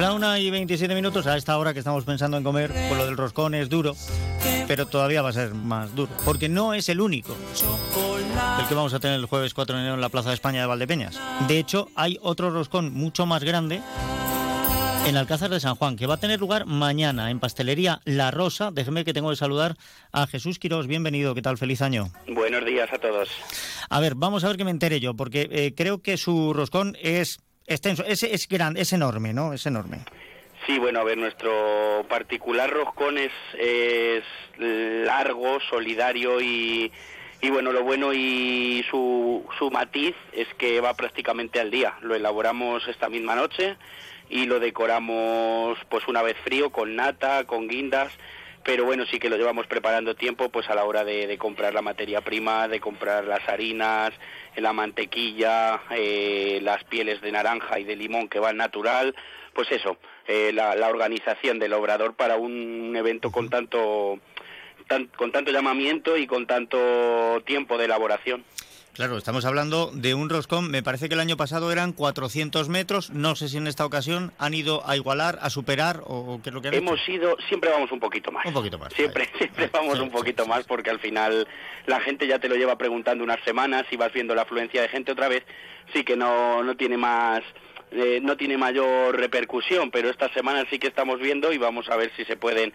La una y 27 minutos a esta hora que estamos pensando en comer, pues lo del roscón es duro, pero todavía va a ser más duro, porque no es el único el que vamos a tener el jueves 4 de enero en la Plaza de España de Valdepeñas. De hecho, hay otro roscón mucho más grande en Alcázar de San Juan, que va a tener lugar mañana en Pastelería La Rosa. Déjeme que tengo que saludar a Jesús Quirós. Bienvenido, ¿qué tal? Feliz año. Buenos días a todos. A ver, vamos a ver que me entere yo, porque eh, creo que su roscón es extenso, es, es grande, es enorme, ¿no? Es enorme. Sí, bueno, a ver, nuestro particular roscón es, es largo, solidario y, y bueno, lo bueno y su, su matiz es que va prácticamente al día. Lo elaboramos esta misma noche y lo decoramos pues una vez frío con nata, con guindas pero bueno, sí que lo llevamos preparando tiempo pues a la hora de, comprar la materia prima, de comprar las harinas, la mantequilla, eh, las pieles de naranja y de limón que van natural, pues eso, eh, la, organización del obrador para un evento con tanto, con tanto llamamiento y con tanto tiempo de elaboración. Claro, estamos hablando de un roscón, me parece que el año pasado eran 400 metros, no sé si en esta ocasión han ido a igualar, a superar o qué es lo que han Hemos ido, siempre vamos un poquito más. Un poquito más. Siempre, siempre vamos un poquito más porque al final la gente ya te lo lleva preguntando unas semanas y vas viendo la afluencia de gente otra vez, sí que no, no tiene más... Eh, no tiene mayor repercusión, pero esta semana sí que estamos viendo y vamos a ver si se pueden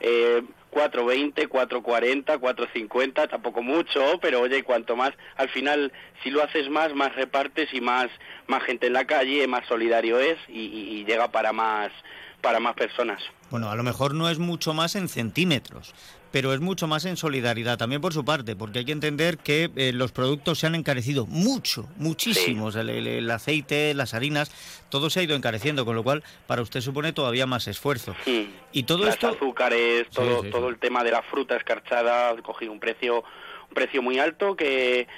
eh, 4.20, 4.40, 4.50, tampoco mucho, pero oye, cuanto más, al final, si lo haces más, más repartes y más, más gente en la calle, más solidario es y, y llega para más, para más personas. Bueno, a lo mejor no es mucho más en centímetros, pero es mucho más en solidaridad también por su parte, porque hay que entender que eh, los productos se han encarecido mucho, muchísimo. El, aceite, las harinas, todo se ha ido encareciendo, con lo cual para usted supone todavía más esfuerzo. Y todo Las esto. azúcares, todo, todo el tema de la fruta escarchada, ha cogido un precio, un precio muy alto que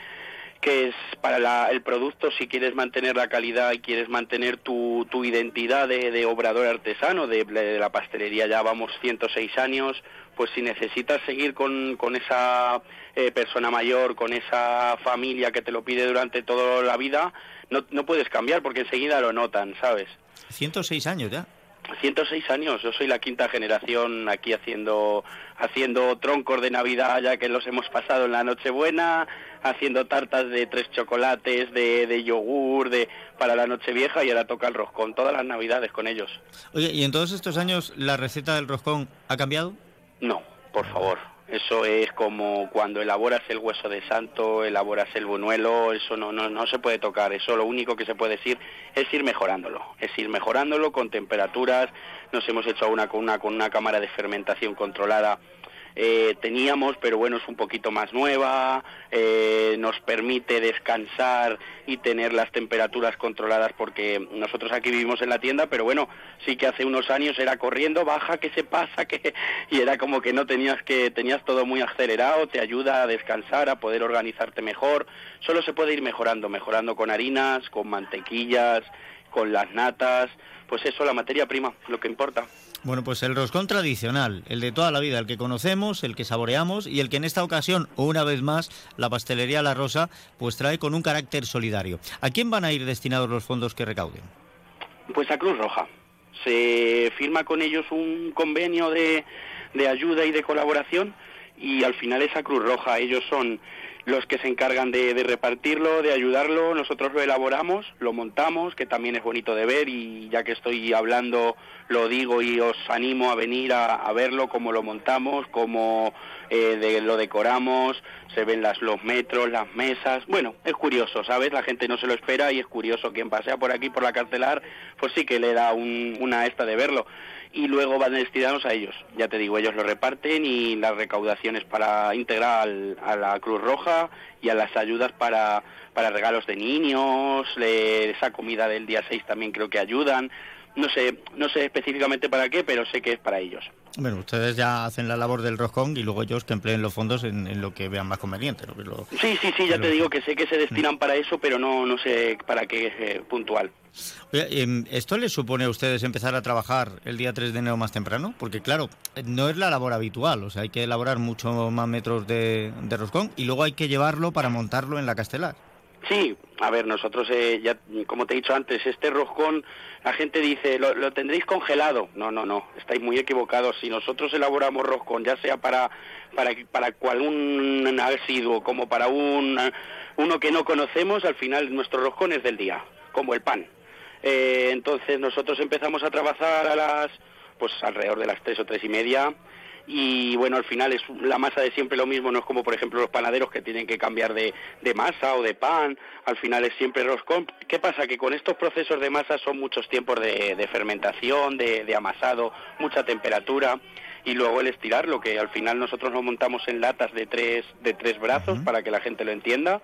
que es para el producto si quieres mantener la calidad y quieres mantener tu, tu identidad de, obrador artesano, de, de, la pastelería ya vamos 106 años, pues si necesitas seguir con, con esa eh, persona mayor, con esa familia que te lo pide durante toda la vida, no, no puedes cambiar porque enseguida lo notan, ¿sabes? 106 años ya. 106 años, yo soy la quinta generación aquí haciendo haciendo troncos de Navidad ya que los hemos pasado en la Nochebuena, haciendo tartas de tres chocolates, de, de yogur, de para la Nochevieja y ahora toca el roscón, todas las Navidades con ellos. Oye, ¿y en todos estos años la receta del roscón ha cambiado? No, por favor. Eso es como cuando elaboras el hueso de santo, elaboras el buñuelo, eso no, no, no se puede tocar, eso lo único que se puede decir es ir mejorándolo, es ir mejorándolo con temperaturas, nos hemos hecho una con una, con una cámara de fermentación controlada eh, teníamos, pero bueno, es un poquito más nueva, eh, nos permite descansar y tener las temperaturas controladas porque nosotros aquí vivimos en la tienda, pero bueno, sí que hace unos años era corriendo, baja, que se pasa, que y era como que no tenías que tenías todo muy acelerado, te ayuda a descansar, a poder organizarte mejor. Solo se puede ir mejorando, mejorando con harinas, con mantequillas, con las natas, pues eso la materia prima, lo que importa. Bueno, pues el roscón tradicional, el de toda la vida, el que conocemos, el que saboreamos y el que en esta ocasión, una vez más, la pastelería La Rosa, pues trae con un carácter solidario. ¿A quién van a ir destinados los fondos que recauden? Pues a Cruz Roja. Se firma con ellos un convenio de, de ayuda y de colaboración y al final esa Cruz Roja. Ellos son los que se encargan de, repartirlo, de ayudarlo, nosotros lo elaboramos, lo montamos, que también es bonito de ver y ya que estoy hablando lo digo y os animo a venir a, verlo, cómo lo montamos, cómo eh, lo decoramos, se ven las, los metros, las mesas, bueno, es curioso, ¿sabes? La gente no se lo espera y es curioso, quien pasea por aquí, por la cartelar, pues sí que le da una esta de verlo y luego van destinados a ellos. Ya te digo, ellos lo reparten y las recaudaciones para integrar a la Cruz Roja y a las ayudas para, para regalos de niños, esa comida del día 6 también creo que ayudan. No sé, no sé específicamente para qué, pero sé que es para ellos. Bueno, ustedes ya hacen la labor del roscón y luego ellos que empleen los fondos en, lo que vean más conveniente. sí, sí, sí, ya te digo que sé que se destinan para eso, pero no, no sé para qué eh, puntual. Em, ¿Esto les supone a ustedes empezar a trabajar el día 3 de enero más temprano? Porque claro, no es la labor habitual, o sea, hay que elaborar mucho más metros de, de roscón y luego hay que llevarlo para montarlo en la castelar. Sí, a ver, nosotros, eh, ya, como te he dicho antes, este roscón, la gente dice, lo, tendréis congelado. No, no, no, estáis muy equivocados. Si nosotros elaboramos roscón, ya sea para, para, para cual un asiduo como para un, uno que no conocemos, al final nuestro roscón es del día, como el pan. Eh, entonces nosotros empezamos a trabajar a las, pues alrededor de las tres o tres y media y bueno, al final es la masa de siempre lo mismo, no es como por ejemplo los panaderos que tienen que cambiar de, de masa o de pan, al final es siempre roscón. ¿Qué pasa? Que con estos procesos de masa son muchos tiempos de, de fermentación, de, de, amasado, mucha temperatura y luego el estirarlo, que al final nosotros lo montamos en latas de tres, de tres brazos para que la gente lo entienda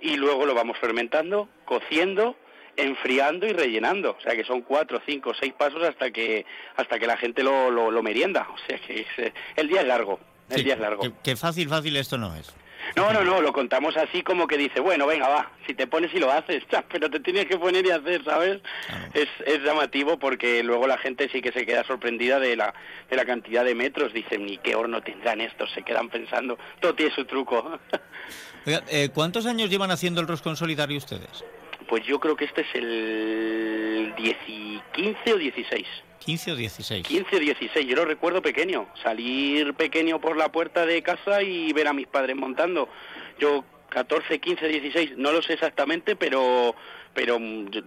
y luego lo vamos fermentando, cociendo enfriando y rellenando. O sea que son cuatro, cinco, seis pasos hasta que hasta que la gente lo, lo, merienda. O sea que eh, el día es largo. El día es largo. Que, fácil, fácil esto no es. No, no, no, lo contamos así como que dice, bueno, venga, va, si te pones y lo haces, pero te tienes que poner y hacer, ¿sabes? Es, es llamativo porque luego la gente sí que se queda sorprendida de la, de la cantidad de metros, dicen, ni qué horno tendrán estos, se quedan pensando, todo tiene su truco. Eh, ¿cuántos años llevan haciendo el roscón solidario ustedes? Pues yo creo que este es el 15 o 16. 15 o 16. 15 o 16, yo lo recuerdo pequeño, salir pequeño por la puerta de casa y ver a mis padres montando. Yo 14, 15, 16, no lo sé exactamente, pero pero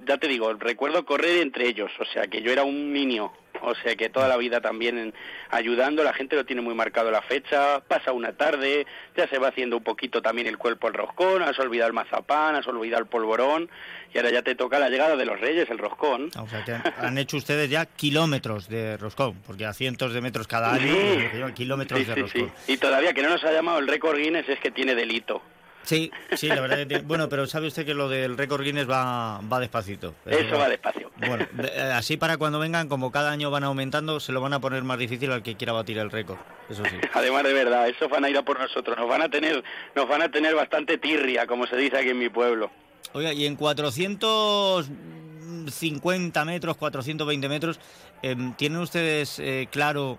ya te digo, recuerdo correr entre ellos, o sea que yo era un niño o sea que toda la vida también ayudando, la gente lo tiene muy marcado la fecha, pasa una tarde, ya se va haciendo un poquito también el cuerpo el roscón, has olvidado el mazapán, has olvidado el polvorón y ahora ya te toca la llegada de los reyes, el roscón. O sea que han hecho ustedes ya kilómetros de roscón, porque a cientos de metros cada año, kilómetros de roscón. Y todavía que no nos ha llamado el récord Guinness es que tiene delito. Sí, sí, la verdad que Bueno, pero sabe usted que lo del récord Guinness va, va despacito. Eso va despacio. Bueno, eh, así para cuando vengan, como cada año van aumentando, se lo van a poner más difícil al que quiera batir el récord. Eso sí. Además de verdad, eso van a ir a por nosotros. Nos van a tener, nos van a tener bastante tirria, como se dice aquí en mi pueblo. Oiga, y en 450 metros, 420 metros, em, ¿tienen ustedes eh, claro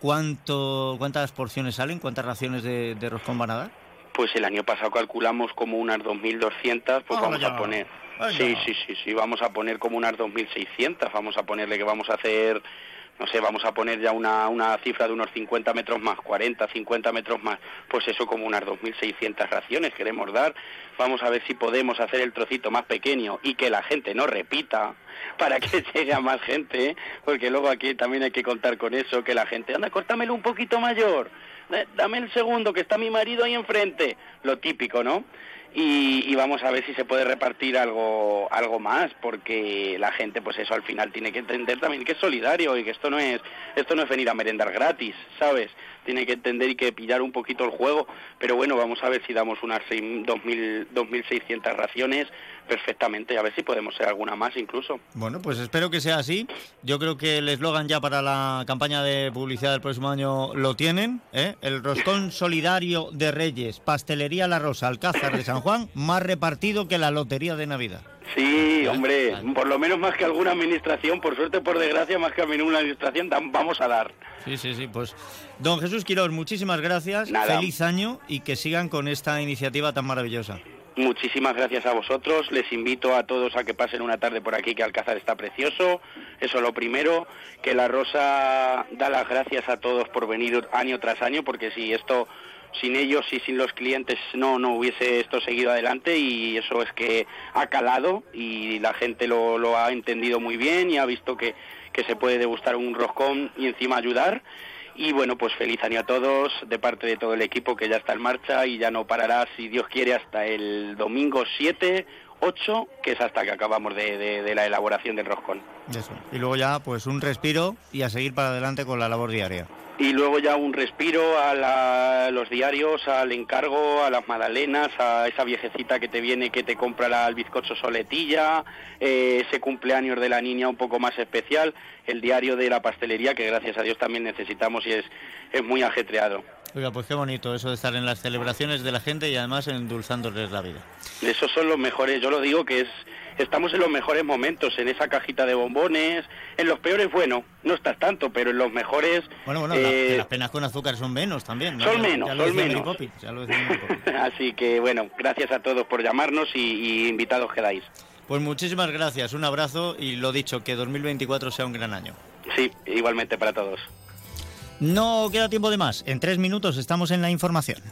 cuánto, cuántas porciones salen, cuántas raciones de, de roscón van a dar? Pues el año pasado calculamos como unas 2.200, pues vamos a poner... Sí, sí, sí, sí, vamos a poner como unas 2.600, vamos a ponerle que vamos a hacer, no sé, vamos a poner ya una, una cifra de unos 50 metros más, 40, 50 metros más, pues eso como unas 2.600 raciones queremos dar, vamos a ver si podemos hacer el trocito más pequeño y que la gente no repita para que llegue a más gente, porque luego aquí también hay que contar con eso, que la gente, anda, córtamelo un poquito mayor, dame el segundo que está mi marido ahí enfrente, lo típico, ¿no? Y, vamos a ver si se puede repartir algo algo más porque la gente pues eso al final tiene que entender también que es solidario y que esto no es esto no es venir a merendar gratis sabes tiene que entender y que pillar un poquito el juego pero bueno vamos a ver si damos unas 2.600 raciones perfectamente, a ver si podemos ser alguna más incluso. Bueno, pues espero que sea así. Yo creo que el eslogan ya para la campaña de publicidad del próximo año lo tienen. ¿eh? El roscón solidario de Reyes, Pastelería La Rosa, Alcázar de San Juan, más repartido que la Lotería de Navidad. Sí, hombre, por lo menos más que alguna administración, por suerte, por desgracia, más que alguna administración, vamos a dar. Sí, sí, sí, pues don Jesús Quirós, muchísimas gracias, feliz año y que sigan con esta iniciativa tan maravillosa. Muchísimas gracias a vosotros. Les invito a todos a que pasen una tarde por aquí, que Alcázar está precioso. Eso lo primero. Que la Rosa da las gracias a todos por venir año tras año, porque si esto, sin ellos y sin los clientes, no, no hubiese esto seguido adelante. Y eso es que ha calado y la gente lo, lo ha entendido muy bien y ha visto que, que se puede degustar un roscón y encima ayudar. Y bueno, pues feliz año a todos de parte de todo el equipo que ya está en marcha y ya no parará, si Dios quiere, hasta el domingo 7, 8, que es hasta que acabamos de, la elaboración del roscón. Eso. Y luego ya, pues un respiro y a seguir para adelante con la labor diaria y luego ya un respiro a, los diarios, al encargo, a las magdalenas, a esa viejecita que te viene que te compra el bizcocho soletilla, eh, ese cumpleaños de la niña un poco más especial, el diario de la pastelería que gracias a Dios también necesitamos y es, es muy ajetreado. Oiga, pues qué bonito eso de estar en las celebraciones de la gente y además endulzándoles la vida. Esos son los mejores, yo lo digo que es estamos en los mejores momentos, en esa cajita de bombones, en los peores, bueno, no estás tanto, pero en los mejores... Bueno, bueno, eh, las penas con azúcar son menos también. Son menos, son menos. Así que bueno, gracias a todos por llamarnos y, y invitados quedáis. Pues muchísimas gracias, un abrazo y lo dicho, que 2024 sea un gran año. Sí, igualmente para todos. No queda tiempo de más. En tres minutos estamos en la información.